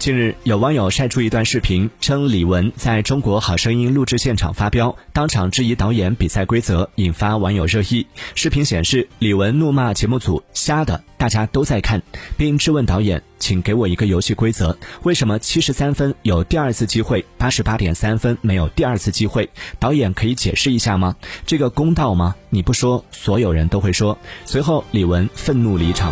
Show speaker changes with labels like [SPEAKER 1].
[SPEAKER 1] 近日有网友晒出一段视频称李玟在中国好声音录制现场发飙当场质疑导演比赛规则引发网友热议。视频显示李玟怒骂节目组瞎的大家都在看并质问导演请给我一个游戏规则为什么七十三分有第二次机会八十八点三分没有第二次机会？导演可以解释一下吗？这个公道吗？你不说所有人都会说。随后李玟愤怒离场。